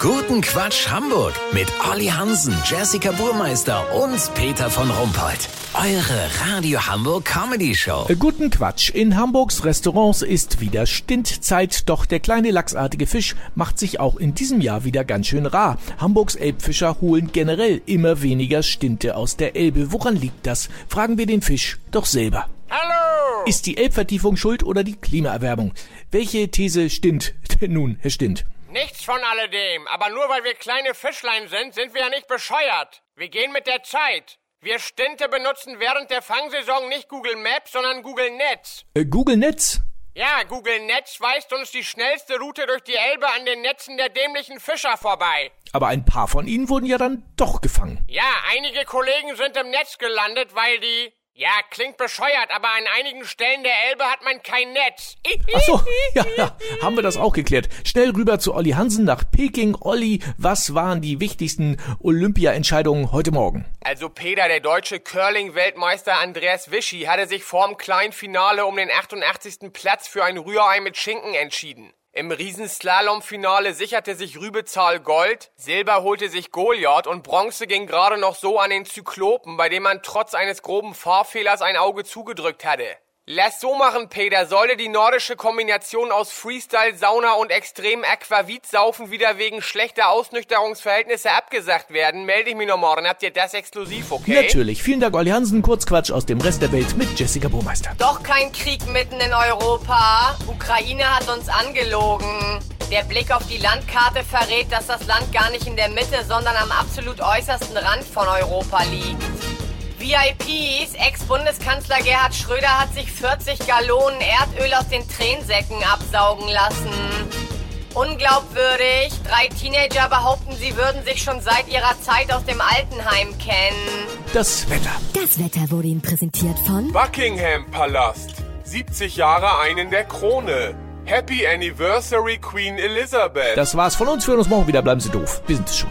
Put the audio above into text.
Guten Quatsch Hamburg mit Olli Hansen, Jessica Burmeister und Peter von Rumpold. Eure Radio Hamburg Comedy Show. Guten Quatsch. In Hamburgs Restaurants ist wieder Stintzeit, doch der kleine lachsartige Fisch macht sich auch in diesem Jahr wieder ganz schön rar. Hamburgs Elbfischer holen generell immer weniger Stinte aus der Elbe. Woran liegt das? Fragen wir den Fisch doch selber. Hallo! Ist die Elbvertiefung schuld oder die Klimaerwärmung? Welche These stimmt denn nun, Herr Stint? Nichts von alledem. Aber nur weil wir kleine Fischlein sind, sind wir ja nicht bescheuert. Wir gehen mit der Zeit. Wir Stinte benutzen während der Fangsaison nicht Google Maps, sondern Google Netz. Äh, Google Netz? Ja, Google Netz weist uns die schnellste Route durch die Elbe an den Netzen der dämlichen Fischer vorbei. Aber ein paar von ihnen wurden ja dann doch gefangen. Ja, einige Kollegen sind im Netz gelandet, weil die... Ja, klingt bescheuert, aber an einigen Stellen der Elbe hat man kein Netz. Ach so, ja, ja, haben wir das auch geklärt. Schnell rüber zu Olli Hansen nach Peking. Olli, was waren die wichtigsten Olympia-Entscheidungen heute Morgen? Also Peter, der deutsche Curling-Weltmeister Andreas Wischi hatte sich vorm kleinen Finale um den 88. Platz für ein Rührei mit Schinken entschieden. Im Riesenslalom-Finale sicherte sich Rübezahl Gold, Silber holte sich Goliath und Bronze ging gerade noch so an den Zyklopen, bei dem man trotz eines groben Fahrfehlers ein Auge zugedrückt hatte. Lass so machen, Peter. Sollte die nordische Kombination aus Freestyle, Sauna und extrem Aquavit-Saufen wieder wegen schlechter Ausnüchterungsverhältnisse abgesagt werden, melde ich mich noch morgen. Habt ihr das exklusiv, okay? Natürlich. Vielen Dank, Olli Hansen. Kurzquatsch aus dem Rest der Welt mit Jessica Burmeister. Doch kein Krieg mitten in Europa. Ukraine hat uns angelogen. Der Blick auf die Landkarte verrät, dass das Land gar nicht in der Mitte, sondern am absolut äußersten Rand von Europa liegt. VIPs, Ex-Bundeskanzler Gerhard Schröder hat sich 40 Gallonen Erdöl aus den Tränensäcken absaugen lassen. Unglaubwürdig, drei Teenager behaupten, sie würden sich schon seit ihrer Zeit aus dem Altenheim kennen. Das Wetter. Das Wetter wurde Ihnen präsentiert von Buckingham Palast. 70 Jahre einen der Krone. Happy Anniversary Queen Elizabeth. Das war's von uns. Wir hören uns morgen wieder. Bleiben Sie doof. Wir sind es schon.